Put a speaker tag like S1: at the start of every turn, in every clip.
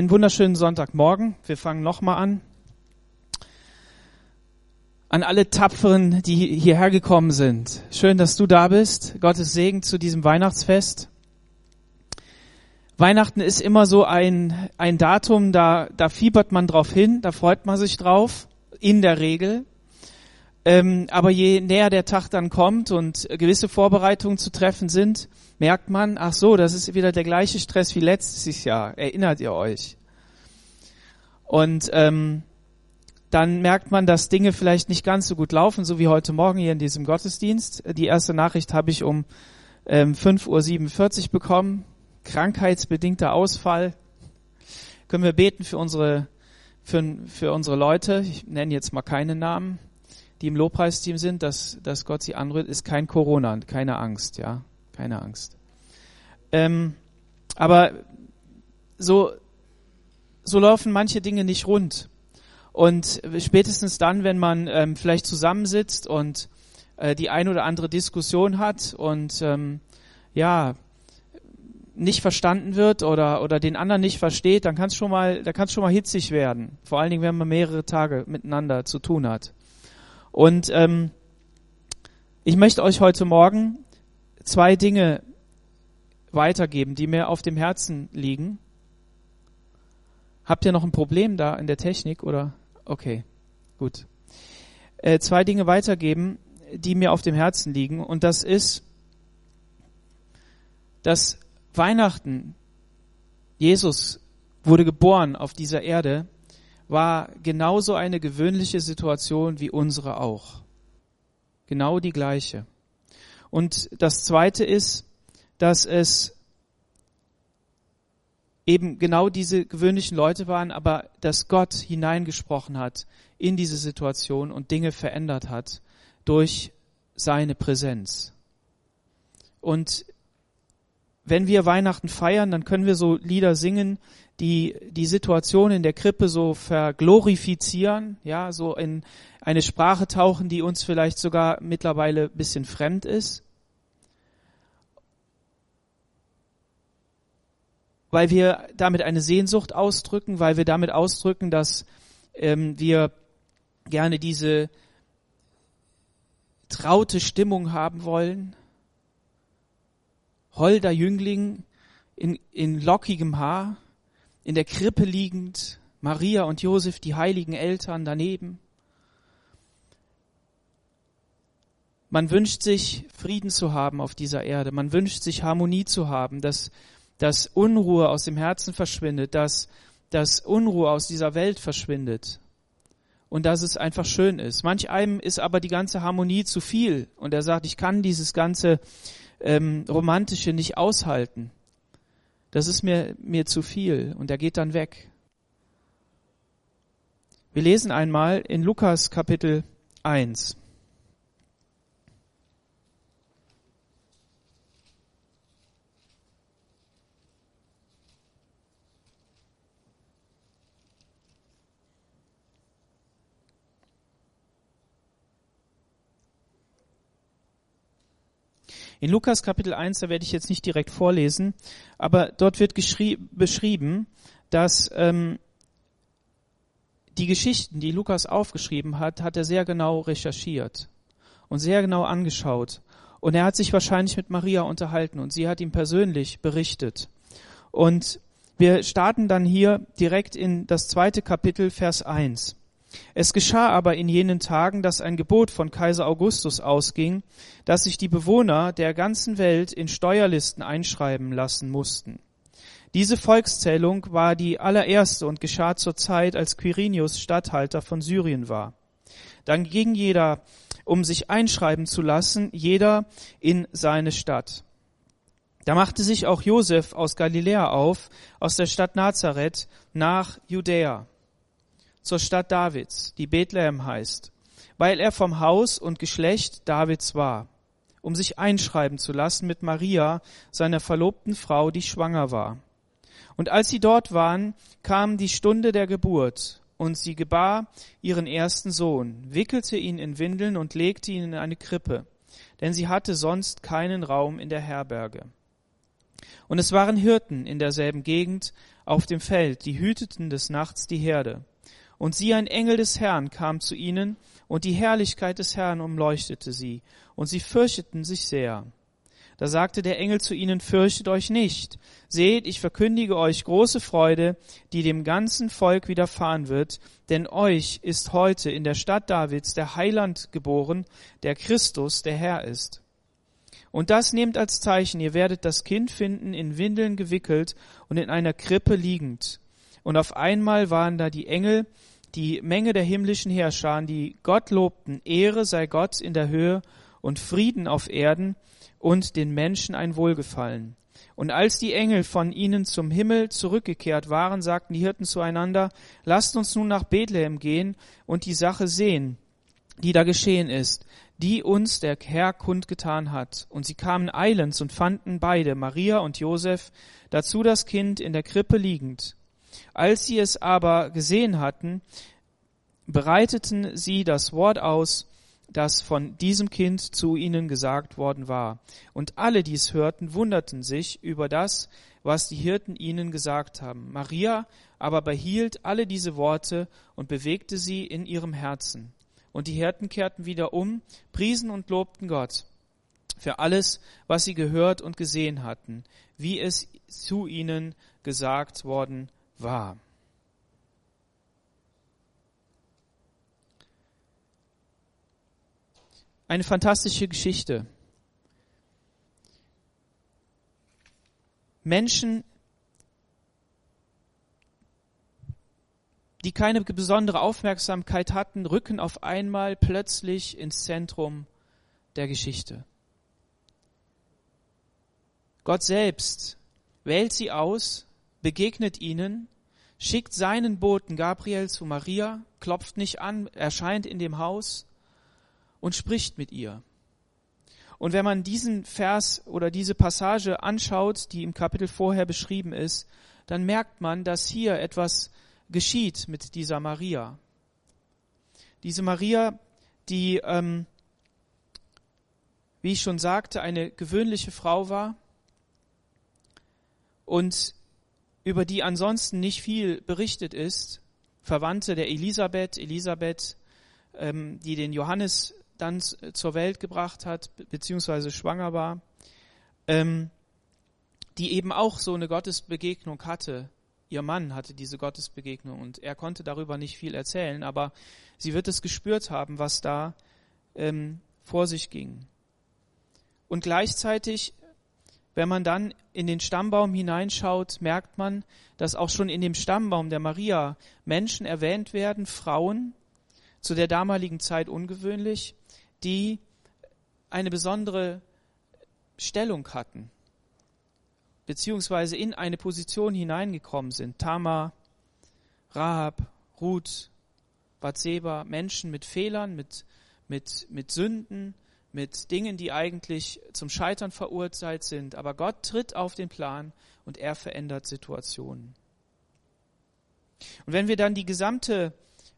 S1: Einen wunderschönen Sonntagmorgen. Wir fangen nochmal an. An alle Tapferen, die hierher gekommen sind. Schön, dass du da bist. Gottes Segen zu diesem Weihnachtsfest. Weihnachten ist immer so ein, ein Datum, da, da fiebert man drauf hin, da freut man sich drauf, in der Regel. Ähm, aber je näher der Tag dann kommt und gewisse Vorbereitungen zu treffen sind, merkt man, ach so, das ist wieder der gleiche Stress wie letztes Jahr. Erinnert ihr euch? Und ähm, dann merkt man, dass Dinge vielleicht nicht ganz so gut laufen, so wie heute Morgen hier in diesem Gottesdienst. Die erste Nachricht habe ich um ähm, 5.47 Uhr bekommen. Krankheitsbedingter Ausfall. Können wir beten für unsere, für, für unsere Leute, ich nenne jetzt mal keine Namen, die im Lobpreisteam sind, dass, dass Gott sie anrührt, ist kein Corona, keine Angst, ja keine Angst. Ähm, aber so, so laufen manche Dinge nicht rund. Und spätestens dann, wenn man ähm, vielleicht zusammensitzt und äh, die ein oder andere Diskussion hat und ähm, ja nicht verstanden wird oder oder den anderen nicht versteht, dann kann es schon mal, da kann es schon mal hitzig werden. Vor allen Dingen, wenn man mehrere Tage miteinander zu tun hat. Und ähm, ich möchte euch heute Morgen zwei Dinge weitergeben, die mir auf dem Herzen liegen. Habt ihr noch ein Problem da in der Technik oder? Okay, gut. Äh, zwei Dinge weitergeben, die mir auf dem Herzen liegen. Und das ist, dass Weihnachten, Jesus wurde geboren auf dieser Erde, war genauso eine gewöhnliche Situation wie unsere auch. Genau die gleiche. Und das Zweite ist, dass es eben genau diese gewöhnlichen Leute waren, aber dass Gott hineingesprochen hat in diese Situation und Dinge verändert hat durch seine Präsenz. Und wenn wir Weihnachten feiern, dann können wir so Lieder singen, die die Situation in der Krippe so verglorifizieren, ja, so in eine Sprache tauchen, die uns vielleicht sogar mittlerweile ein bisschen fremd ist. Weil wir damit eine Sehnsucht ausdrücken, weil wir damit ausdrücken, dass ähm, wir gerne diese traute Stimmung haben wollen. Holder Jüngling in, in lockigem Haar, in der Krippe liegend, Maria und Josef, die heiligen Eltern daneben. Man wünscht sich Frieden zu haben auf dieser Erde. Man wünscht sich Harmonie zu haben, dass, dass Unruhe aus dem Herzen verschwindet, dass, dass Unruhe aus dieser Welt verschwindet. Und dass es einfach schön ist. Manch einem ist aber die ganze Harmonie zu viel. Und er sagt, ich kann dieses ganze ähm, Romantische nicht aushalten. Das ist mir, mir zu viel. Und er geht dann weg. Wir lesen einmal in Lukas Kapitel 1. In Lukas Kapitel 1, da werde ich jetzt nicht direkt vorlesen, aber dort wird beschrieben, dass ähm, die Geschichten, die Lukas aufgeschrieben hat, hat er sehr genau recherchiert und sehr genau angeschaut. Und er hat sich wahrscheinlich mit Maria unterhalten und sie hat ihm persönlich berichtet. Und wir starten dann hier direkt in das zweite Kapitel, Vers 1. Es geschah aber in jenen Tagen, dass ein Gebot von Kaiser Augustus ausging, dass sich die Bewohner der ganzen Welt in Steuerlisten einschreiben lassen mussten. Diese Volkszählung war die allererste und geschah zur Zeit, als Quirinius Statthalter von Syrien war. Dann ging jeder, um sich einschreiben zu lassen, jeder in seine Stadt. Da machte sich auch Josef aus Galiläa auf, aus der Stadt Nazareth, nach Judäa zur Stadt Davids, die Bethlehem heißt, weil er vom Haus und Geschlecht Davids war, um sich einschreiben zu lassen mit Maria, seiner verlobten Frau, die schwanger war. Und als sie dort waren, kam die Stunde der Geburt, und sie gebar ihren ersten Sohn, wickelte ihn in Windeln und legte ihn in eine Krippe, denn sie hatte sonst keinen Raum in der Herberge. Und es waren Hirten in derselben Gegend, auf dem Feld, die hüteten des Nachts die Herde. Und sie, ein Engel des Herrn, kam zu ihnen, und die Herrlichkeit des Herrn umleuchtete sie, und sie fürchteten sich sehr. Da sagte der Engel zu ihnen, fürchtet euch nicht. Seht, ich verkündige euch große Freude, die dem ganzen Volk widerfahren wird, denn euch ist heute in der Stadt Davids der Heiland geboren, der Christus, der Herr ist. Und das nehmt als Zeichen, ihr werdet das Kind finden, in Windeln gewickelt und in einer Krippe liegend. Und auf einmal waren da die Engel, die Menge der himmlischen Herrscher, die Gott lobten, Ehre sei Gott in der Höhe und Frieden auf Erden und den Menschen ein Wohlgefallen. Und als die Engel von ihnen zum Himmel zurückgekehrt waren, sagten die Hirten zueinander, lasst uns nun nach Bethlehem gehen und die Sache sehen, die da geschehen ist, die uns der Herr kundgetan hat. Und sie kamen eilends und fanden beide, Maria und Josef, dazu das Kind in der Krippe liegend. Als sie es aber gesehen hatten, bereiteten sie das Wort aus, das von diesem Kind zu ihnen gesagt worden war. Und alle, die es hörten, wunderten sich über das, was die Hirten ihnen gesagt haben. Maria aber behielt alle diese Worte und bewegte sie in ihrem Herzen. Und die Hirten kehrten wieder um, priesen und lobten Gott für alles, was sie gehört und gesehen hatten, wie es zu ihnen gesagt worden war. Eine fantastische Geschichte. Menschen, die keine besondere Aufmerksamkeit hatten, rücken auf einmal plötzlich ins Zentrum der Geschichte. Gott selbst wählt sie aus, begegnet ihnen, schickt seinen Boten Gabriel zu Maria, klopft nicht an, erscheint in dem Haus und spricht mit ihr. Und wenn man diesen Vers oder diese Passage anschaut, die im Kapitel vorher beschrieben ist, dann merkt man, dass hier etwas geschieht mit dieser Maria. Diese Maria, die, ähm, wie ich schon sagte, eine gewöhnliche Frau war und über die ansonsten nicht viel berichtet ist, Verwandte der Elisabeth, Elisabeth, ähm, die den Johannes dann zur Welt gebracht hat, beziehungsweise schwanger war, ähm, die eben auch so eine Gottesbegegnung hatte. Ihr Mann hatte diese Gottesbegegnung und er konnte darüber nicht viel erzählen, aber sie wird es gespürt haben, was da ähm, vor sich ging. Und gleichzeitig, wenn man dann in den Stammbaum hineinschaut, merkt man, dass auch schon in dem Stammbaum der Maria Menschen erwähnt werden, Frauen, zu der damaligen Zeit ungewöhnlich, die eine besondere Stellung hatten, beziehungsweise in eine Position hineingekommen sind. Tamar, Rahab, Ruth, Bathseba, Menschen mit Fehlern, mit, mit, mit Sünden, mit Dingen, die eigentlich zum Scheitern verurteilt sind. Aber Gott tritt auf den Plan und er verändert Situationen. Und wenn wir dann die gesamte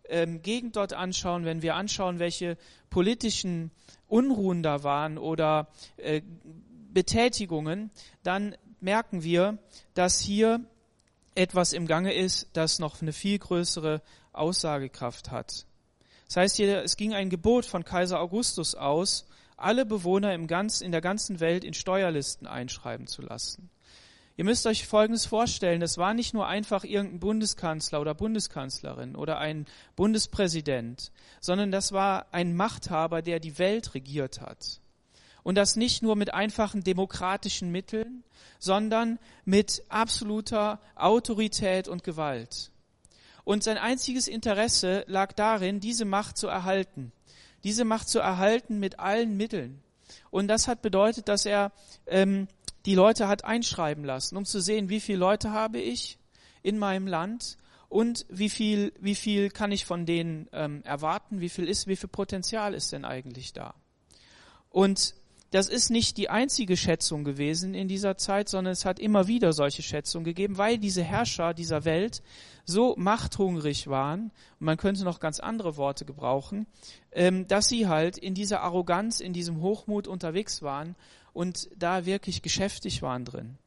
S1: ähm, Gegend dort anschauen, wenn wir anschauen, welche politischen Unruhen da waren oder äh, Betätigungen, dann merken wir, dass hier etwas im Gange ist, das noch eine viel größere Aussagekraft hat. Das heißt hier, es ging ein Gebot von Kaiser Augustus aus, alle Bewohner im ganz, in der ganzen Welt in Steuerlisten einschreiben zu lassen. Ihr müsst euch Folgendes vorstellen. Es war nicht nur einfach irgendein Bundeskanzler oder Bundeskanzlerin oder ein Bundespräsident, sondern das war ein Machthaber, der die Welt regiert hat. Und das nicht nur mit einfachen demokratischen Mitteln, sondern mit absoluter Autorität und Gewalt. Und sein einziges Interesse lag darin, diese Macht zu erhalten. Diese Macht zu erhalten mit allen Mitteln. Und das hat bedeutet, dass er ähm, die Leute hat einschreiben lassen, um zu sehen, wie viele Leute habe ich in meinem Land und wie viel, wie viel kann ich von denen ähm, erwarten, wie viel ist, wie viel Potenzial ist denn eigentlich da. Und das ist nicht die einzige Schätzung gewesen in dieser Zeit, sondern es hat immer wieder solche Schätzungen gegeben, weil diese Herrscher dieser Welt so machthungrig waren, und man könnte noch ganz andere Worte gebrauchen, ähm, dass sie halt in dieser Arroganz, in diesem Hochmut unterwegs waren und da wirklich geschäftig waren drin.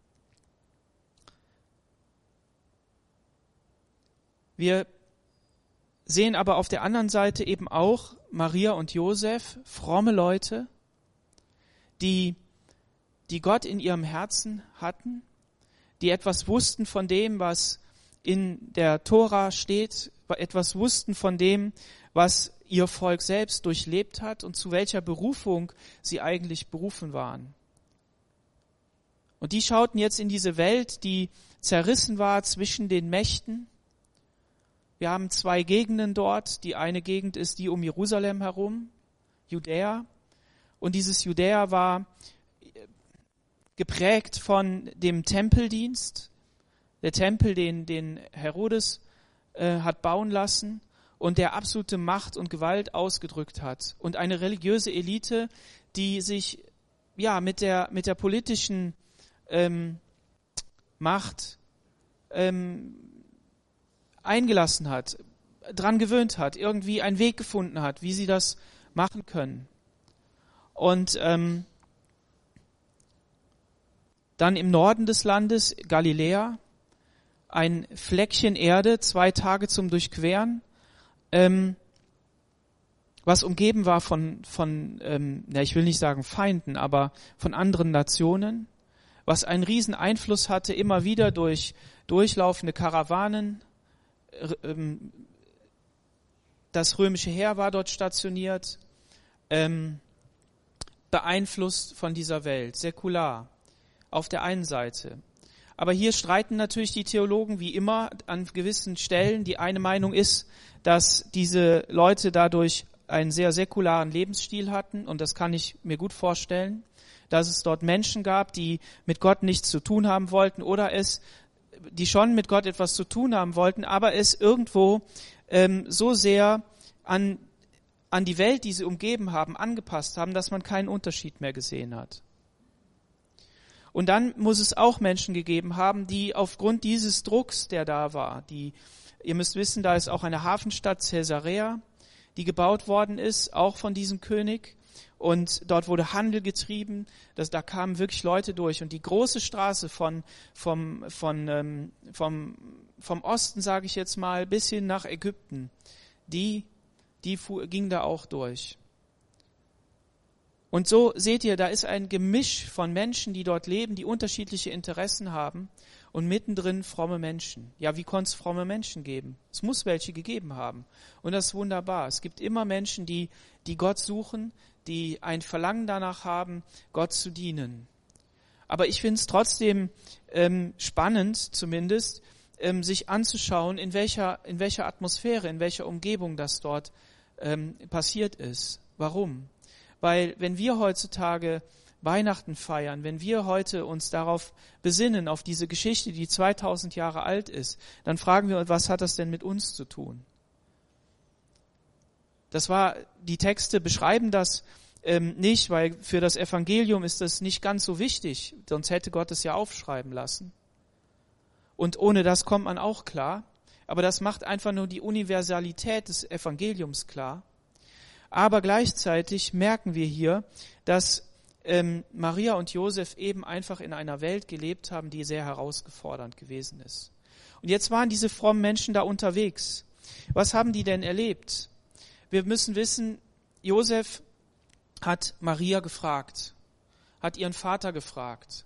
S1: Wir sehen aber auf der anderen Seite eben auch Maria und Josef, fromme Leute, die, die Gott in ihrem Herzen hatten, die etwas wussten von dem, was in der Tora steht, etwas wussten von dem, was ihr Volk selbst durchlebt hat und zu welcher Berufung sie eigentlich berufen waren. Und die schauten jetzt in diese Welt, die zerrissen war zwischen den Mächten. Wir haben zwei Gegenden dort. Die eine Gegend ist die um Jerusalem herum, Judäa. Und dieses Judäa war geprägt von dem Tempeldienst. Der Tempel, den, den Herodes äh, hat bauen lassen und der absolute Macht und Gewalt ausgedrückt hat. Und eine religiöse Elite, die sich ja mit der, mit der politischen ähm, Macht ähm, eingelassen hat, dran gewöhnt hat, irgendwie einen Weg gefunden hat, wie sie das machen können. Und ähm, dann im Norden des Landes, Galiläa, ein Fleckchen Erde, zwei Tage zum Durchqueren, ähm, was umgeben war von, von ähm, ja, ich will nicht sagen Feinden, aber von anderen Nationen, was einen riesen Einfluss hatte, immer wieder durch durchlaufende Karawanen. Ähm, das römische Heer war dort stationiert, ähm, beeinflusst von dieser Welt, säkular auf der einen Seite. Aber hier streiten natürlich die Theologen wie immer an gewissen Stellen. Die eine Meinung ist, dass diese Leute dadurch einen sehr säkularen Lebensstil hatten und das kann ich mir gut vorstellen, dass es dort Menschen gab, die mit Gott nichts zu tun haben wollten oder es, die schon mit Gott etwas zu tun haben wollten, aber es irgendwo ähm, so sehr an, an die Welt, die sie umgeben haben, angepasst haben, dass man keinen Unterschied mehr gesehen hat. Und dann muss es auch Menschen gegeben haben, die aufgrund dieses Drucks, der da war, die, ihr müsst wissen, da ist auch eine Hafenstadt Caesarea, die gebaut worden ist, auch von diesem König. Und dort wurde Handel getrieben, das, da kamen wirklich Leute durch. Und die große Straße von, vom, von, ähm, vom, vom Osten, sage ich jetzt mal, bis hin nach Ägypten, die, die ging da auch durch. Und so seht ihr, da ist ein Gemisch von Menschen, die dort leben, die unterschiedliche Interessen haben und mittendrin fromme Menschen. Ja, wie konnte es fromme Menschen geben? Es muss welche gegeben haben. Und das ist wunderbar. Es gibt immer Menschen, die, die Gott suchen, die ein Verlangen danach haben, Gott zu dienen. Aber ich finde es trotzdem ähm, spannend, zumindest, ähm, sich anzuschauen, in welcher, in welcher Atmosphäre, in welcher Umgebung das dort ähm, passiert ist. Warum? Weil wenn wir heutzutage Weihnachten feiern, wenn wir heute uns darauf besinnen, auf diese Geschichte, die 2000 Jahre alt ist, dann fragen wir uns, was hat das denn mit uns zu tun? Das war, die Texte beschreiben das ähm, nicht, weil für das Evangelium ist das nicht ganz so wichtig, sonst hätte Gott es ja aufschreiben lassen. Und ohne das kommt man auch klar. Aber das macht einfach nur die Universalität des Evangeliums klar. Aber gleichzeitig merken wir hier, dass ähm, Maria und Josef eben einfach in einer Welt gelebt haben, die sehr herausfordernd gewesen ist. Und jetzt waren diese frommen Menschen da unterwegs. Was haben die denn erlebt? Wir müssen wissen, Josef hat Maria gefragt, hat ihren Vater gefragt,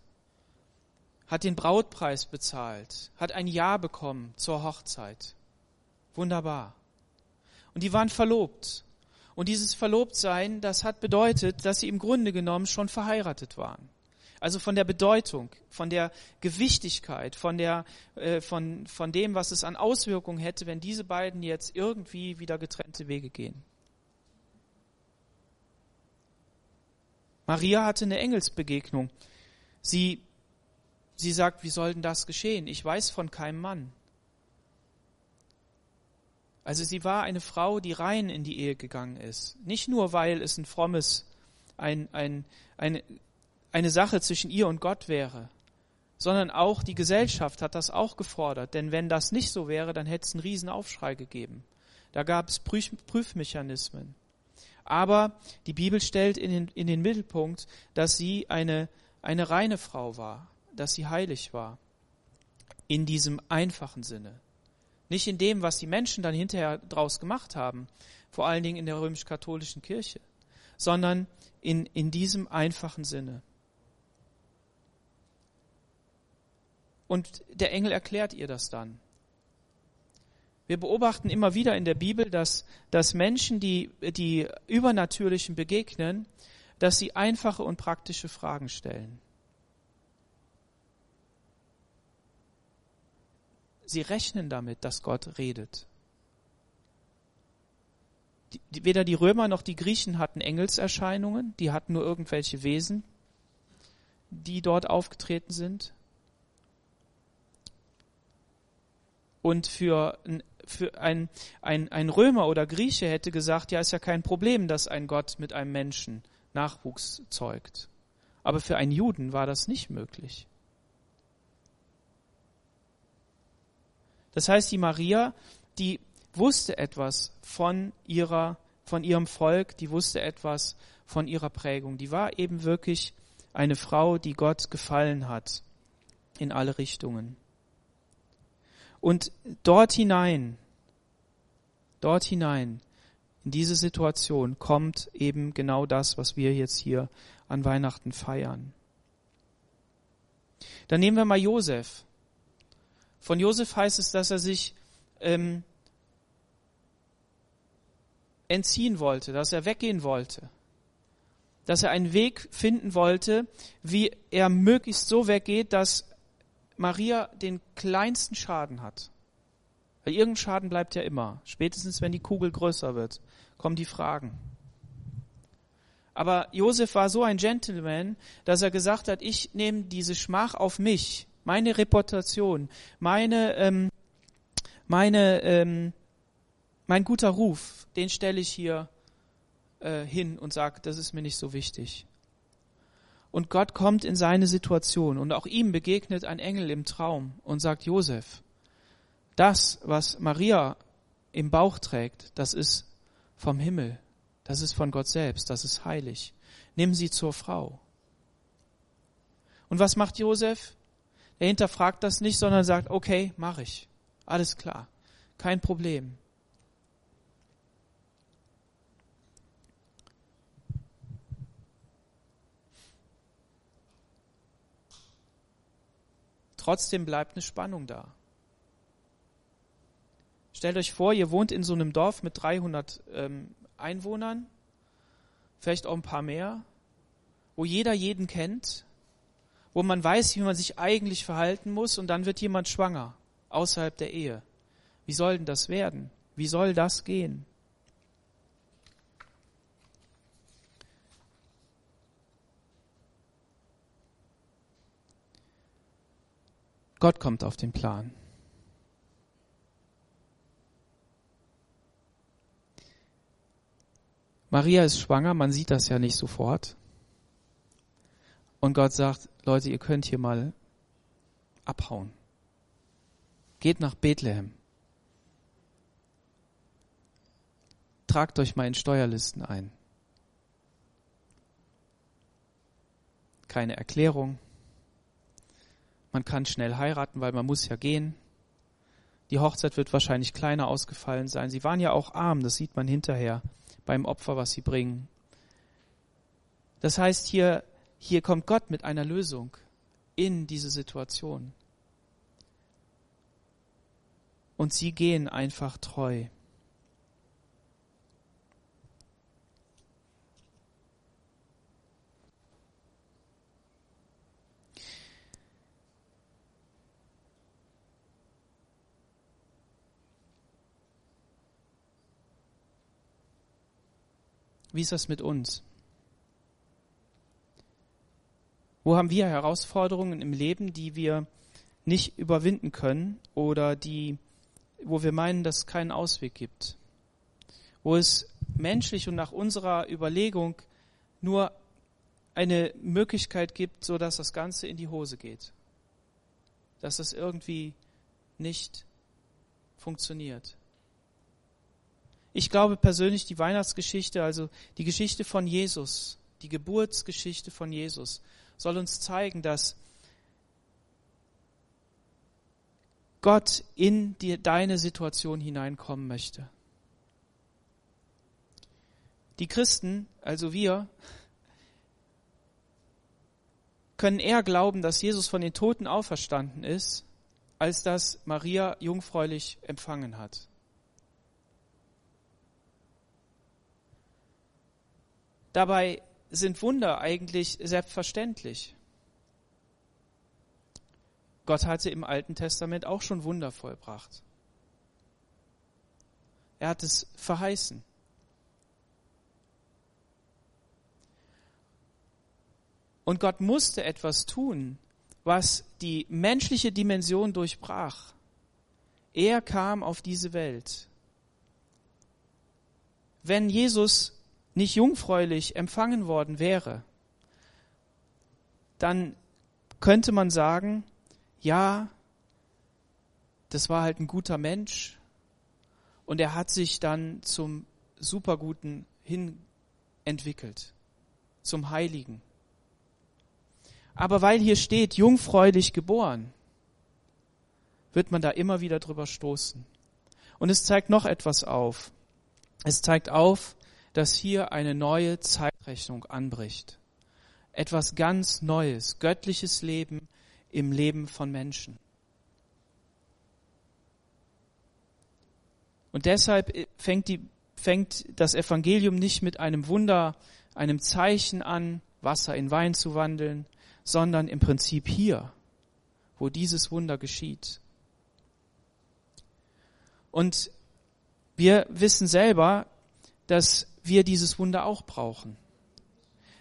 S1: hat den Brautpreis bezahlt, hat ein Ja bekommen zur Hochzeit. Wunderbar. Und die waren verlobt. Und dieses Verlobtsein, das hat bedeutet, dass sie im Grunde genommen schon verheiratet waren. Also von der Bedeutung, von der Gewichtigkeit, von der, äh, von, von dem, was es an Auswirkungen hätte, wenn diese beiden jetzt irgendwie wieder getrennte Wege gehen. Maria hatte eine Engelsbegegnung. Sie, sie sagt, wie soll denn das geschehen? Ich weiß von keinem Mann. Also sie war eine Frau, die rein in die Ehe gegangen ist. Nicht nur, weil es ein frommes, ein, ein, eine, eine Sache zwischen ihr und Gott wäre, sondern auch die Gesellschaft hat das auch gefordert. Denn wenn das nicht so wäre, dann hätte es einen riesen Aufschrei gegeben. Da gab es Prüf Prüfmechanismen. Aber die Bibel stellt in den, in den Mittelpunkt, dass sie eine, eine reine Frau war, dass sie heilig war. In diesem einfachen Sinne Nicht in dem, was die Menschen dann hinterher draus gemacht haben, vor allen Dingen in der römisch-katholischen Kirche, sondern in, in diesem einfachen Sinne. Und der Engel erklärt ihr das dann. Wir beobachten immer wieder in der Bibel, dass, dass Menschen, die, die Übernatürlichen begegnen, dass sie einfache und praktische Fragen stellen. Sie rechnen damit, dass Gott redet. Die, weder die Römer noch die Griechen hatten Engelserscheinungen, die hatten nur irgendwelche Wesen, die dort aufgetreten sind. Und für, für ein, ein, ein Römer oder Grieche hätte gesagt, ja, ist ja kein Problem, dass ein Gott mit einem Menschen Nachwuchs zeugt. Aber für einen Juden war das nicht möglich. Das heißt, die Maria, die wusste etwas von ihrer, von ihrem Volk, die wusste etwas von ihrer Prägung. Die war eben wirklich eine Frau, die Gott gefallen hat in alle Richtungen. Und dort hinein, dort hinein, in diese Situation kommt eben genau das, was wir jetzt hier an Weihnachten feiern. Dann nehmen wir mal Josef. Von Josef heißt es, dass er sich ähm, entziehen wollte, dass er weggehen wollte, dass er einen Weg finden wollte, wie er möglichst so weggeht, dass Maria den kleinsten Schaden hat. Weil irgendein Schaden bleibt ja immer. Spätestens wenn die Kugel größer wird, kommen die Fragen. Aber Josef war so ein Gentleman, dass er gesagt hat, ich nehme diese Schmach auf mich meine Reputation, meine, ähm, meine, ähm, mein guter Ruf, den stelle ich hier äh, hin und sage, das ist mir nicht so wichtig. Und Gott kommt in seine Situation und auch ihm begegnet ein Engel im Traum und sagt, Josef, das, was Maria im Bauch trägt, das ist vom Himmel, das ist von Gott selbst, das ist heilig. Nimm sie zur Frau. Und was macht Josef? Er hinterfragt das nicht, sondern sagt, okay, mache ich. Alles klar. Kein Problem. Trotzdem bleibt eine Spannung da. Stellt euch vor, ihr wohnt in so einem Dorf mit 300 ähm, Einwohnern, vielleicht auch ein paar mehr, wo jeder jeden kennt, wo man weiß, wie man sich eigentlich verhalten muss und dann wird jemand schwanger außerhalb der Ehe. Wie soll denn das werden? Wie soll das gehen? Gott kommt auf den Plan. Maria ist schwanger, man sieht das ja nicht sofort. Und Gott sagt, Leute, ihr könnt hier mal abhauen. Geht nach Bethlehem. Tragt euch mal in Steuerlisten ein. Keine Erklärung. Man kann schnell heiraten, weil man muss ja gehen. Die Hochzeit wird wahrscheinlich kleiner ausgefallen sein. Sie waren ja auch arm, das sieht man hinterher beim Opfer, was sie bringen. Das heißt, hier hier kommt Gott mit einer Lösung in diese Situation. Und sie gehen einfach treu. Wie ist das mit uns? Wo haben wir Herausforderungen im Leben, die wir nicht überwinden können oder die, wo wir meinen, dass es keinen Ausweg gibt? Wo es menschlich und nach unserer Überlegung nur eine Möglichkeit gibt, so dass das Ganze in die Hose geht. Dass das irgendwie nicht funktioniert. Ich glaube persönlich, die Weihnachtsgeschichte, also die Geschichte von Jesus, die Geburtsgeschichte von Jesus, soll uns zeigen, dass Gott in die, deine Situation hineinkommen möchte. Die Christen, also wir, können eher glauben, dass Jesus von den Toten auferstanden ist, als dass Maria jungfräulich empfangen hat. Dabei sind Wunder eigentlich selbstverständlich. Gott hatte im Alten Testament auch schon Wunder vollbracht. Er hat es verheißen. Und Gott musste etwas tun, was die menschliche Dimension durchbrach. Er kam auf diese Welt. Wenn Jesus nicht jungfräulich empfangen worden wäre, dann könnte man sagen, ja, das war halt ein guter Mensch und er hat sich dann zum Superguten hin entwickelt, zum Heiligen. Aber weil hier steht, jungfräulich geboren, wird man da immer wieder drüber stoßen. Und es zeigt noch etwas auf. Es zeigt auf, dass hier eine neue Zeitrechnung anbricht. Etwas ganz Neues, göttliches Leben im Leben von Menschen. Und deshalb fängt, die, fängt das Evangelium nicht mit einem Wunder, einem Zeichen an, Wasser in Wein zu wandeln, sondern im Prinzip hier, wo dieses Wunder geschieht. Und wir wissen selber, dass wir dieses Wunder auch brauchen.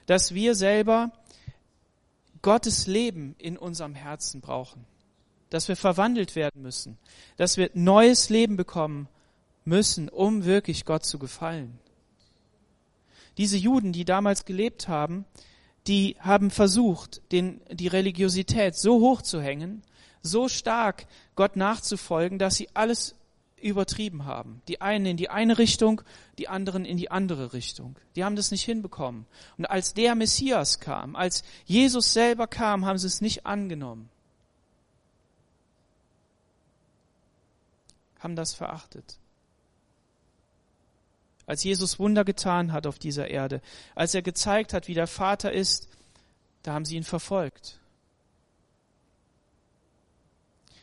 S1: Dass wir selber Gottes Leben in unserem Herzen brauchen. Dass wir verwandelt werden müssen. Dass wir neues Leben bekommen müssen, um wirklich Gott zu gefallen. Diese Juden, die damals gelebt haben, die haben versucht, den, die Religiosität so hoch zu hängen, so stark Gott nachzufolgen, dass sie alles übertrieben haben. Die einen in die eine Richtung, die anderen in die andere Richtung. Die haben das nicht hinbekommen. Und als der Messias kam, als Jesus selber kam, haben sie es nicht angenommen. Haben das verachtet als Jesus Wunder getan hat auf dieser Erde, als er gezeigt hat, wie der Vater ist, da haben sie ihn verfolgt,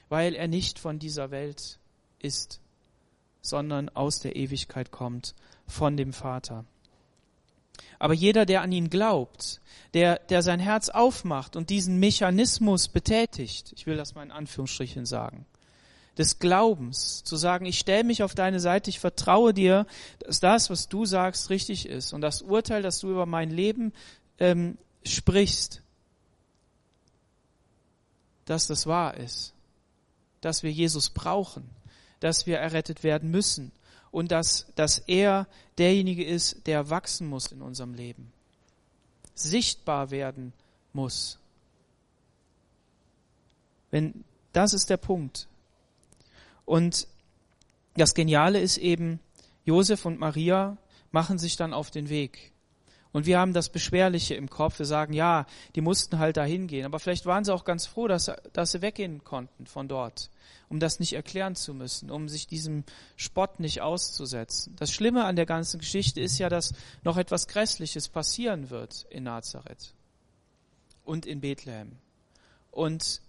S1: weil er nicht von dieser Welt ist, sondern aus der Ewigkeit kommt, von dem Vater. Aber jeder, der an ihn glaubt, der, der sein Herz aufmacht und diesen Mechanismus betätigt, ich will das mal in Anführungsstrichen sagen, des Glaubens, zu sagen, ich stelle mich auf deine Seite, ich vertraue dir, dass das, was du sagst, richtig ist und das Urteil, das du über mein Leben ähm, sprichst, dass das wahr ist, dass wir Jesus brauchen, dass wir errettet werden müssen und dass, dass er derjenige ist, der wachsen muss in unserem Leben, sichtbar werden muss. Wenn, das ist der Punkt. Und das Geniale ist eben, Josef und Maria machen sich dann auf den Weg. Und wir haben das Beschwerliche im Kopf. Wir sagen, ja, die mussten halt dahin gehen. Aber vielleicht waren sie auch ganz froh, dass, dass sie weggehen konnten von dort, um das nicht erklären zu müssen, um sich diesem Spott nicht auszusetzen. Das Schlimme an der ganzen Geschichte ist ja, dass noch etwas Grässliches passieren wird in Nazareth und in Bethlehem. Und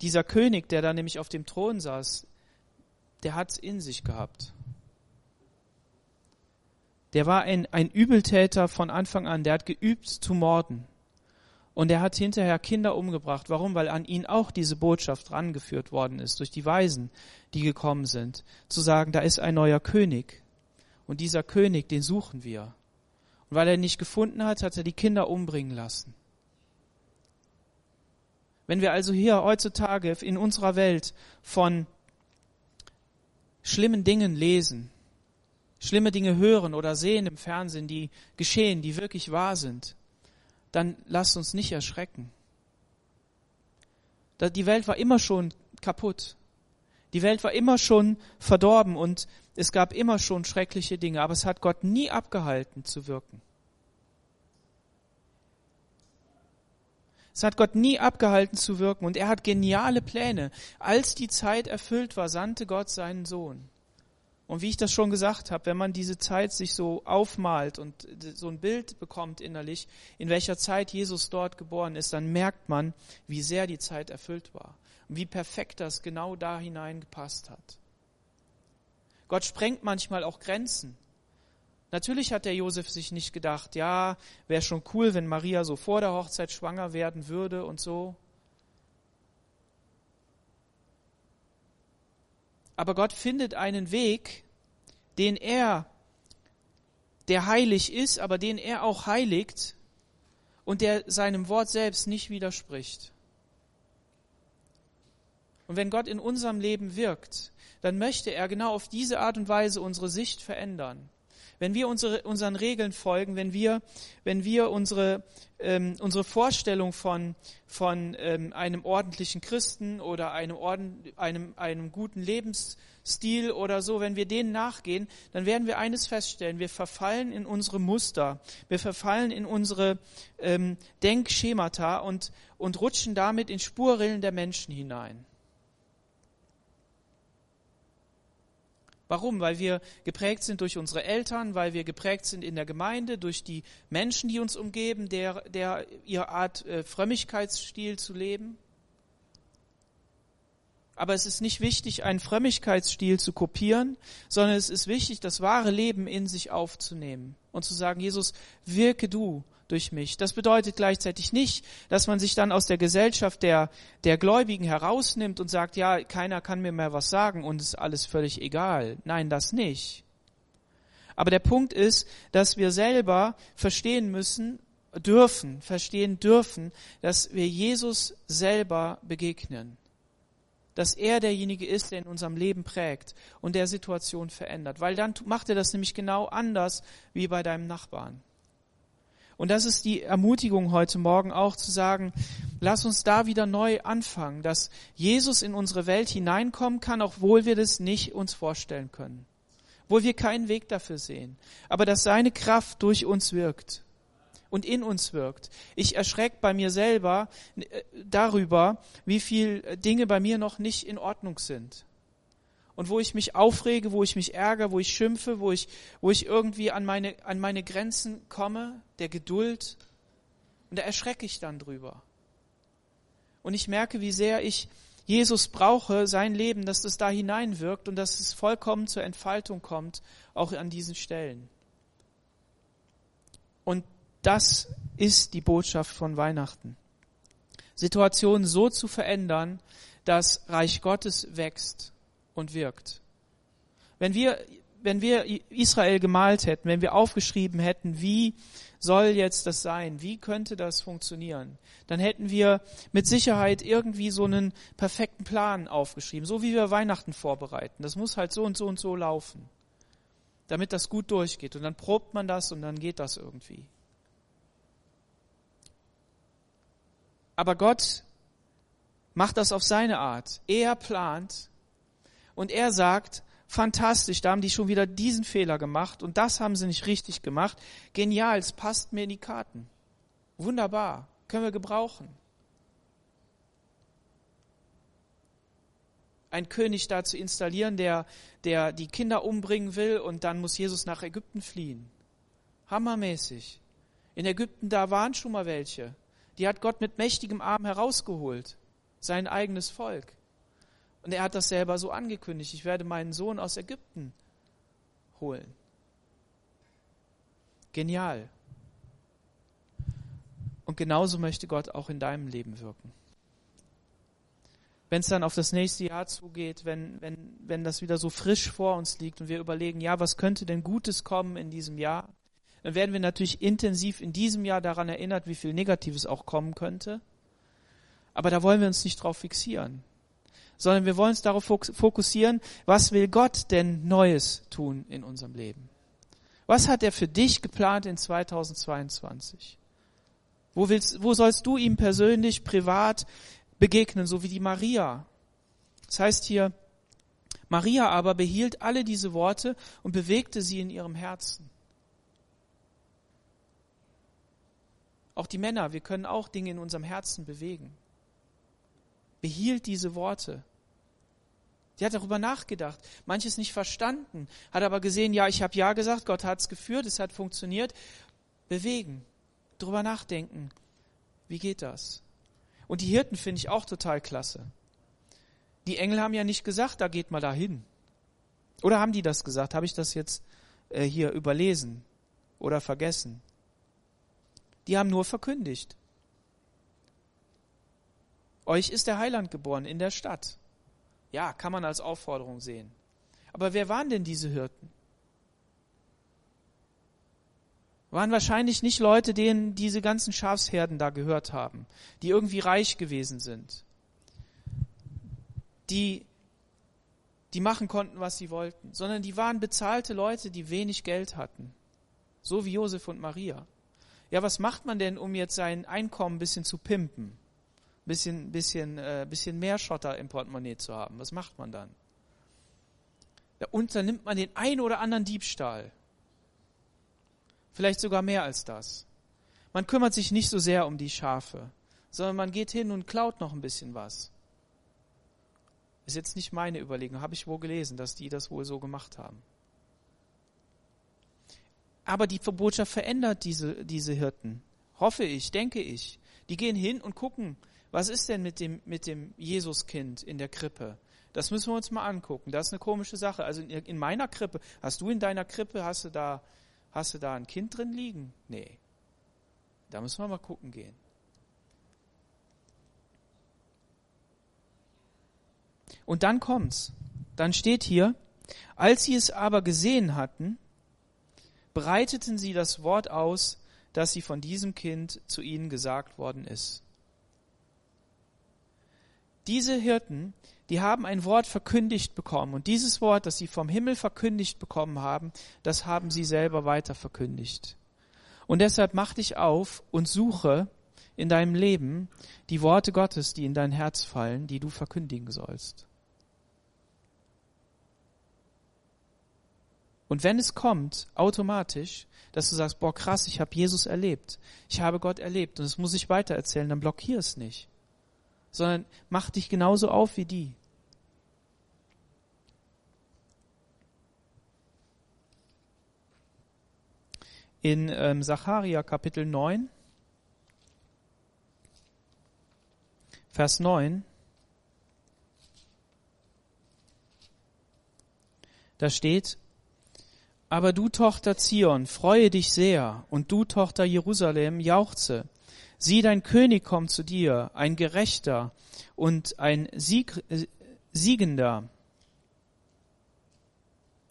S1: dieser König, der da nämlich auf dem Thron saß, der hat's in sich gehabt. Der war ein, ein Übeltäter von Anfang an, der hat geübt zu morden. Und er hat hinterher Kinder umgebracht. Warum? Weil an ihn auch diese Botschaft rangeführt worden ist, durch die Weisen, die gekommen sind, zu sagen, da ist ein neuer König. Und dieser König, den suchen wir. Und weil er ihn nicht gefunden hat, hat er die Kinder umbringen lassen. Wenn wir also hier heutzutage in unserer Welt von schlimmen Dingen lesen, schlimme Dinge hören oder sehen im Fernsehen, die geschehen, die wirklich wahr sind, dann lasst uns nicht erschrecken. Die Welt war immer schon kaputt. Die Welt war immer schon verdorben und es gab immer schon schreckliche Dinge, aber es hat Gott nie abgehalten zu wirken. Es hat Gott nie abgehalten zu wirken und er hat geniale Pläne. Als die Zeit erfüllt war, sandte Gott seinen Sohn. Und wie ich das schon gesagt habe, wenn man diese Zeit sich so aufmalt und so ein Bild bekommt innerlich, in welcher Zeit Jesus dort geboren ist, dann merkt man, wie sehr die Zeit erfüllt war und wie perfekt das genau da hineingepasst hat. Gott sprengt manchmal auch Grenzen. Natürlich hat der Josef sich nicht gedacht, ja, wäre schon cool, wenn Maria so vor der Hochzeit schwanger werden würde und so. Aber Gott findet einen Weg, den er, der heilig ist, aber den er auch heiligt und der seinem Wort selbst nicht widerspricht. Und wenn Gott in unserem Leben wirkt, dann möchte er genau auf diese Art und Weise unsere Sicht verändern. Wenn wir unsere, unseren Regeln folgen, wenn wir, wenn wir unsere, ähm, unsere Vorstellung von, von ähm, einem ordentlichen Christen oder einem, Orden, einem, einem guten Lebensstil oder so, wenn wir denen nachgehen, dann werden wir eines feststellen, wir verfallen in unsere Muster, wir verfallen in unsere ähm, Denkschemata und, und rutschen damit in Spurrillen der Menschen hinein. Warum? Weil wir geprägt sind durch unsere Eltern, weil wir geprägt sind in der Gemeinde, durch die Menschen, die uns umgeben, der, der ihre Art äh, Frömmigkeitsstil zu leben. Aber es ist nicht wichtig, einen Frömmigkeitsstil zu kopieren, sondern es ist wichtig, das wahre Leben in sich aufzunehmen und zu sagen, Jesus, wirke du durch mich. Das bedeutet gleichzeitig nicht, dass man sich dann aus der Gesellschaft der, der Gläubigen herausnimmt und sagt, ja, keiner kann mir mehr was sagen und ist alles völlig egal. Nein, das nicht. Aber der Punkt ist, dass wir selber verstehen müssen, dürfen, verstehen dürfen, dass wir Jesus selber begegnen. Dass er derjenige ist, der in unserem Leben prägt und der Situation verändert. Weil dann macht er das nämlich genau anders wie bei deinem Nachbarn. Und das ist die Ermutigung heute Morgen auch zu sagen, lass uns da wieder neu anfangen, dass Jesus in unsere Welt hineinkommen kann, obwohl wir das nicht uns vorstellen können. Obwohl wir keinen Weg dafür sehen. Aber dass seine Kraft durch uns wirkt und in uns wirkt. Ich erschrecke bei mir selber äh, darüber, wie viel Dinge bei mir noch nicht in Ordnung sind und wo ich mich aufrege, wo ich mich ärgere, wo ich schimpfe, wo ich, wo ich irgendwie an meine, an meine Grenzen komme, der Geduld. Und da erschrecke ich dann drüber. Und ich merke, wie sehr ich Jesus brauche, sein Leben, dass das da hineinwirkt und dass es vollkommen zur Entfaltung kommt, auch an diesen Stellen. Und das ist die Botschaft von Weihnachten. Situationen so zu verändern, dass Reich Gottes wächst und wirkt. Wenn wir, wenn wir Israel gemalt hätten, wenn wir aufgeschrieben hätten, wie soll jetzt das sein, wie könnte das funktionieren, dann hätten wir mit Sicherheit irgendwie so einen perfekten Plan aufgeschrieben, so wie wir Weihnachten vorbereiten. Das muss halt so und so und so laufen, damit das gut durchgeht. Und dann probt man das und dann geht das irgendwie. Aber Gott macht das auf seine Art. Er plant und er sagt, fantastisch, da haben die schon wieder diesen Fehler gemacht und das haben sie nicht richtig gemacht. Genial, es passt mir in die Karten. Wunderbar, können wir gebrauchen. Ein König da zu installieren, der, der die Kinder umbringen will und dann muss Jesus nach Ägypten fliehen. Hammermäßig. In Ägypten, da waren schon mal welche. Die hat Gott mit mächtigem Arm herausgeholt. Sein eigenes Volk. Und er hat das selber so angekündigt. Ich werde meinen Sohn aus Ägypten holen. Genial. Und genauso möchte Gott auch in deinem Leben wirken. Wenn es dann auf das nächste Jahr zugeht, wenn, wenn, wenn das wieder so frisch vor uns liegt und wir überlegen, ja, was könnte denn Gutes kommen in diesem Jahr, dann werden wir natürlich intensiv in diesem Jahr daran erinnert, wie viel Negatives auch kommen könnte. Aber da wollen wir uns nicht drauf fixieren sondern wir wollen uns darauf fokussieren, was will Gott denn Neues tun in unserem Leben? Was hat er für dich geplant in 2022? Wo, willst, wo sollst du ihm persönlich, privat begegnen, so wie die Maria? Das heißt hier, Maria aber behielt alle diese Worte und bewegte sie in ihrem Herzen. Auch die Männer, wir können auch Dinge in unserem Herzen bewegen. Behielt diese Worte. Die hat darüber nachgedacht, manches nicht verstanden, hat aber gesehen, ja, ich habe ja gesagt, Gott hat es geführt, es hat funktioniert. Bewegen, drüber nachdenken, wie geht das? Und die Hirten finde ich auch total klasse. Die Engel haben ja nicht gesagt, da geht mal dahin. Oder haben die das gesagt? Habe ich das jetzt äh, hier überlesen oder vergessen? Die haben nur verkündigt. Euch ist der Heiland geboren in der Stadt. Ja, kann man als Aufforderung sehen. Aber wer waren denn diese Hirten? Waren wahrscheinlich nicht Leute, denen diese ganzen Schafsherden da gehört haben, die irgendwie reich gewesen sind, die, die machen konnten, was sie wollten, sondern die waren bezahlte Leute, die wenig Geld hatten. So wie Josef und Maria. Ja, was macht man denn, um jetzt sein Einkommen ein bisschen zu pimpen? Bisschen, bisschen, äh, bisschen mehr Schotter im Portemonnaie zu haben. Was macht man dann? Ja, unternimmt man den einen oder anderen Diebstahl. Vielleicht sogar mehr als das. Man kümmert sich nicht so sehr um die Schafe, sondern man geht hin und klaut noch ein bisschen was. Ist jetzt nicht meine Überlegung, habe ich wohl gelesen, dass die das wohl so gemacht haben. Aber die Botschaft verändert diese, diese Hirten. Hoffe ich, denke ich. Die gehen hin und gucken, was ist denn mit dem, mit dem Jesuskind in der Krippe? Das müssen wir uns mal angucken. Das ist eine komische Sache. Also in, in meiner Krippe, hast du in deiner Krippe, hast du da, hast du da ein Kind drin liegen? Nee. Da müssen wir mal gucken gehen. Und dann kommt's. Dann steht hier, als sie es aber gesehen hatten, breiteten sie das Wort aus, das sie von diesem Kind zu ihnen gesagt worden ist. Diese Hirten, die haben ein Wort verkündigt bekommen und dieses Wort, das sie vom Himmel verkündigt bekommen haben, das haben sie selber weiter verkündigt. Und deshalb mach dich auf und suche in deinem Leben die Worte Gottes, die in dein Herz fallen, die du verkündigen sollst. Und wenn es kommt, automatisch, dass du sagst, boah krass, ich habe Jesus erlebt, ich habe Gott erlebt und das muss ich weitererzählen, dann blockier es nicht, sondern mach dich genauso auf wie die. In ähm, Sacharja Kapitel 9, Vers 9, da steht, aber du Tochter Zion, freue dich sehr, und du Tochter Jerusalem, jauchze. Sieh, dein König kommt zu dir, ein Gerechter und ein Sieg, äh, Siegender,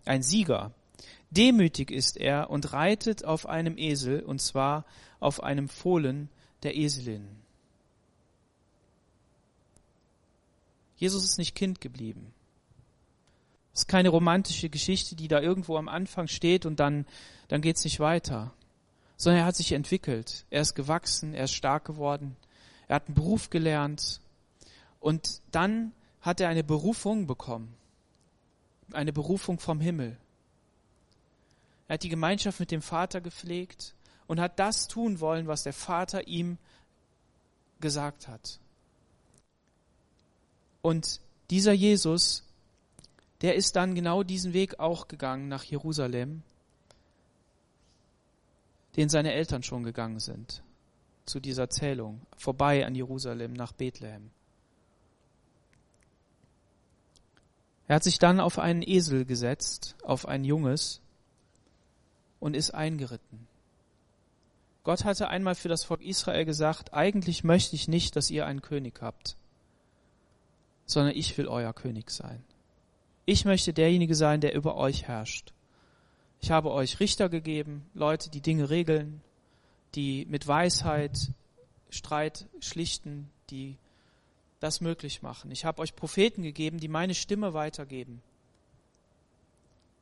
S1: ein Sieger. Demütig ist er und reitet auf einem Esel, und zwar auf einem Fohlen der Eselin. Jesus ist nicht Kind geblieben. Es ist keine romantische Geschichte, die da irgendwo am Anfang steht und dann, dann geht's nicht weiter. Sondern er hat sich entwickelt. Er ist gewachsen, er ist stark geworden. Er hat einen Beruf gelernt. Und dann hat er eine Berufung bekommen. Eine Berufung vom Himmel. Er hat die Gemeinschaft mit dem Vater gepflegt und hat das tun wollen, was der Vater ihm gesagt hat. Und dieser Jesus der ist dann genau diesen Weg auch gegangen nach Jerusalem, den seine Eltern schon gegangen sind, zu dieser Zählung, vorbei an Jerusalem nach Bethlehem. Er hat sich dann auf einen Esel gesetzt, auf ein Junges, und ist eingeritten. Gott hatte einmal für das Volk Israel gesagt, eigentlich möchte ich nicht, dass ihr einen König habt, sondern ich will euer König sein. Ich möchte derjenige sein, der über euch herrscht. Ich habe euch Richter gegeben, Leute, die Dinge regeln, die mit Weisheit Streit schlichten, die das möglich machen. Ich habe euch Propheten gegeben, die meine Stimme weitergeben.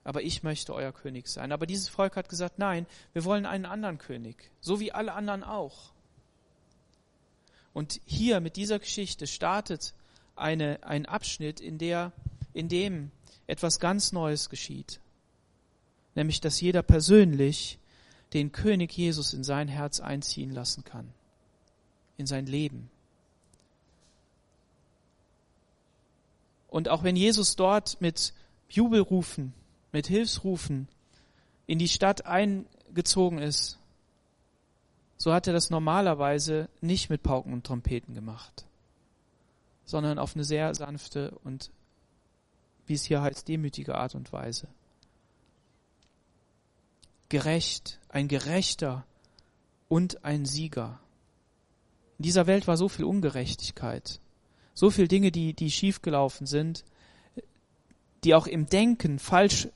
S1: Aber ich möchte euer König sein. Aber dieses Volk hat gesagt, nein, wir wollen einen anderen König, so wie alle anderen auch. Und hier mit dieser Geschichte startet eine, ein Abschnitt, in der in dem etwas ganz Neues geschieht. Nämlich, dass jeder persönlich den König Jesus in sein Herz einziehen lassen kann, in sein Leben. Und auch wenn Jesus dort mit Jubelrufen, mit Hilfsrufen in die Stadt eingezogen ist, so hat er das normalerweise nicht mit Pauken und Trompeten gemacht, sondern auf eine sehr sanfte und, wie es hier heißt, demütige Art und Weise. Gerecht, ein Gerechter und ein Sieger. In dieser Welt war so viel Ungerechtigkeit, so viel Dinge, die, die schiefgelaufen sind, die auch im Denken falsch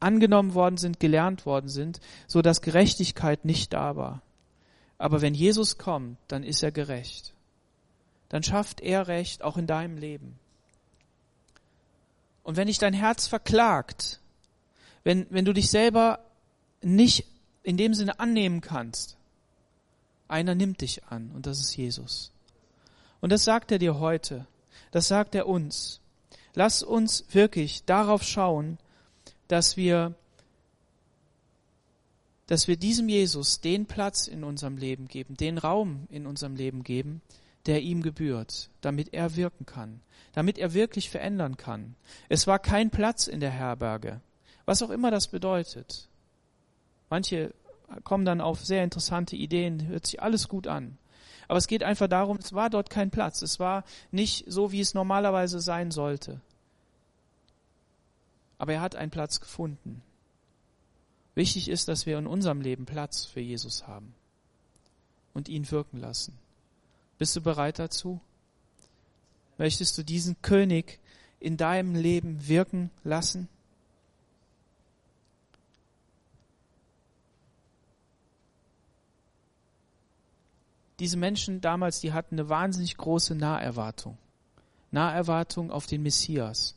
S1: angenommen worden sind, gelernt worden sind, so dass Gerechtigkeit nicht da war. Aber wenn Jesus kommt, dann ist er gerecht. Dann schafft er Recht auch in deinem Leben. Und wenn dich dein Herz verklagt, wenn, wenn du dich selber nicht in dem Sinne annehmen kannst, einer nimmt dich an und das ist Jesus. Und das sagt er dir heute. Das sagt er uns. Lass uns wirklich darauf schauen, dass wir, dass wir diesem Jesus den Platz in unserem Leben geben, den Raum in unserem Leben geben, der ihm gebührt, damit er wirken kann, damit er wirklich verändern kann. Es war kein Platz in der Herberge, was auch immer das bedeutet. Manche kommen dann auf sehr interessante Ideen, hört sich alles gut an. Aber es geht einfach darum, es war dort kein Platz. Es war nicht so, wie es normalerweise sein sollte. Aber er hat einen Platz gefunden. Wichtig ist, dass wir in unserem Leben Platz für Jesus haben und ihn wirken lassen. Bist du bereit dazu? Möchtest du diesen König in deinem Leben wirken lassen? Diese Menschen damals, die hatten eine wahnsinnig große Naherwartung. Naherwartung auf den Messias.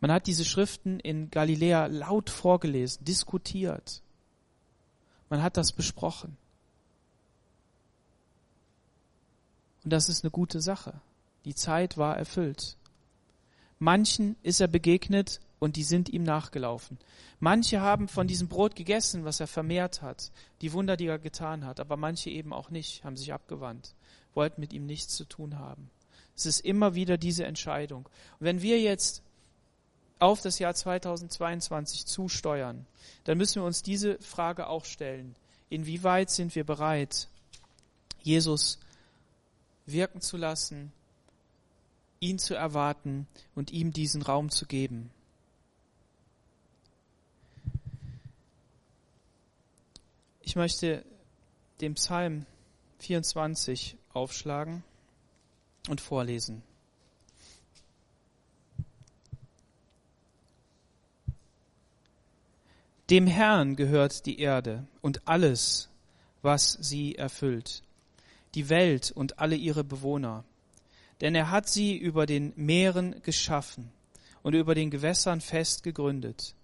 S1: Man hat diese Schriften in Galiläa laut vorgelesen, diskutiert. Man hat das besprochen. Und das ist eine gute Sache. Die Zeit war erfüllt. Manchen ist er begegnet und die sind ihm nachgelaufen. Manche haben von diesem Brot gegessen, was er vermehrt hat, die Wunder, die er getan hat, aber manche eben auch nicht, haben sich abgewandt, wollten mit ihm nichts zu tun haben. Es ist immer wieder diese Entscheidung. Und wenn wir jetzt auf das Jahr 2022 zusteuern, dann müssen wir uns diese Frage auch stellen. Inwieweit sind wir bereit, Jesus wirken zu lassen, ihn zu erwarten und ihm diesen Raum zu geben? Ich möchte den Psalm 24 aufschlagen und vorlesen. Dem Herrn gehört die Erde und alles, was sie erfüllt, die Welt und alle ihre Bewohner. Denn er hat sie über den Meeren geschaffen und über den Gewässern fest gegründet.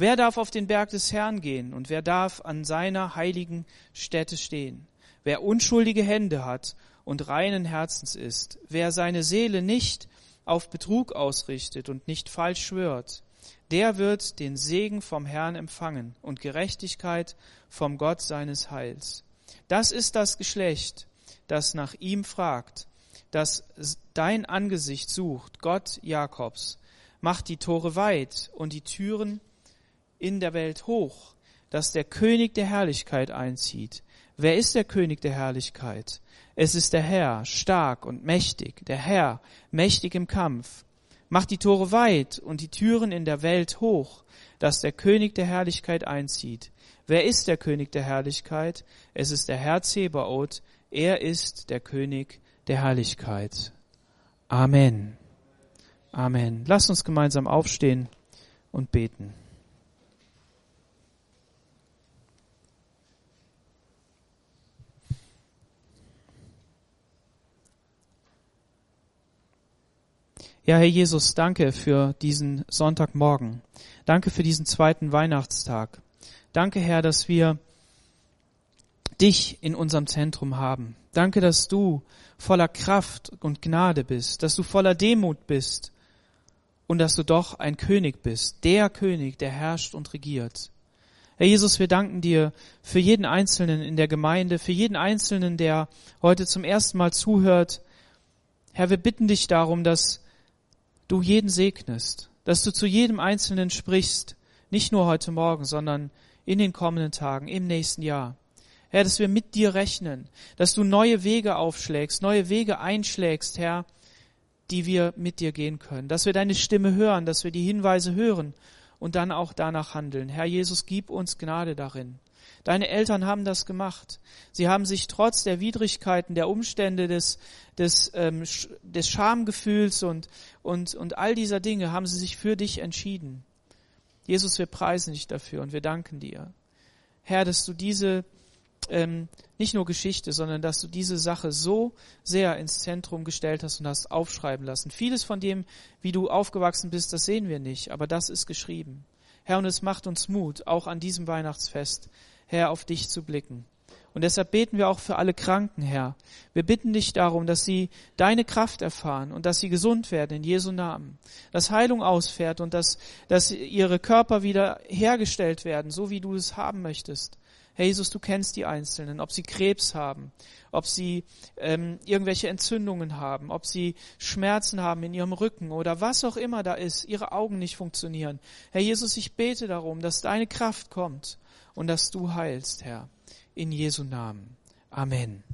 S1: Wer darf auf den Berg des Herrn gehen und wer darf an seiner heiligen Stätte stehen? Wer unschuldige Hände hat und reinen Herzens ist, wer seine Seele nicht auf Betrug ausrichtet und nicht falsch schwört, der wird den Segen vom Herrn empfangen und Gerechtigkeit vom Gott seines Heils. Das ist das Geschlecht, das nach ihm fragt, das dein Angesicht sucht, Gott Jakobs. Macht die Tore weit und die Türen in der Welt hoch, dass der König der Herrlichkeit einzieht. Wer ist der König der Herrlichkeit? Es ist der Herr, stark und mächtig, der Herr, mächtig im Kampf. Macht die Tore weit und die Türen in der Welt hoch, dass der König der Herrlichkeit einzieht. Wer ist der König der Herrlichkeit? Es ist der Herr Zebaoth, er ist der König der Herrlichkeit. Amen. Amen. Lasst uns gemeinsam aufstehen und beten. Ja, Herr Jesus, danke für diesen Sonntagmorgen. Danke für diesen zweiten Weihnachtstag. Danke, Herr, dass wir dich in unserem Zentrum haben. Danke, dass du voller Kraft und Gnade bist, dass du voller Demut bist und dass du doch ein König bist, der König, der herrscht und regiert. Herr Jesus, wir danken dir für jeden Einzelnen in der Gemeinde, für jeden Einzelnen, der heute zum ersten Mal zuhört. Herr, wir bitten dich darum, dass du jeden segnest, dass du zu jedem Einzelnen sprichst, nicht nur heute Morgen, sondern in den kommenden Tagen, im nächsten Jahr. Herr, dass wir mit dir rechnen, dass du neue Wege aufschlägst, neue Wege einschlägst, Herr, die wir mit dir gehen können, dass wir deine Stimme hören, dass wir die Hinweise hören und dann auch danach handeln. Herr Jesus, gib uns Gnade darin. Deine Eltern haben das gemacht. Sie haben sich trotz der Widrigkeiten, der Umstände, des, des, ähm, des Schamgefühls und, und, und all dieser Dinge, haben sie sich für dich entschieden. Jesus, wir preisen dich dafür und wir danken dir. Herr, dass du diese ähm, nicht nur Geschichte, sondern dass du diese Sache so sehr ins Zentrum gestellt hast und hast aufschreiben lassen. Vieles von dem, wie du aufgewachsen bist, das sehen wir nicht, aber das ist geschrieben. Herr, und es macht uns Mut, auch an diesem Weihnachtsfest, Herr, auf dich zu blicken. Und deshalb beten wir auch für alle Kranken, Herr. Wir bitten dich darum, dass sie deine Kraft erfahren und dass sie gesund werden in Jesu Namen. Dass Heilung ausfährt und dass, dass ihre Körper wieder hergestellt werden, so wie du es haben möchtest. Herr Jesus, du kennst die Einzelnen, ob sie Krebs haben, ob sie ähm, irgendwelche Entzündungen haben, ob sie Schmerzen haben in ihrem Rücken oder was auch immer da ist, ihre Augen nicht funktionieren. Herr Jesus, ich bete darum, dass deine Kraft kommt und dass du heilst, Herr, in Jesu Namen. Amen.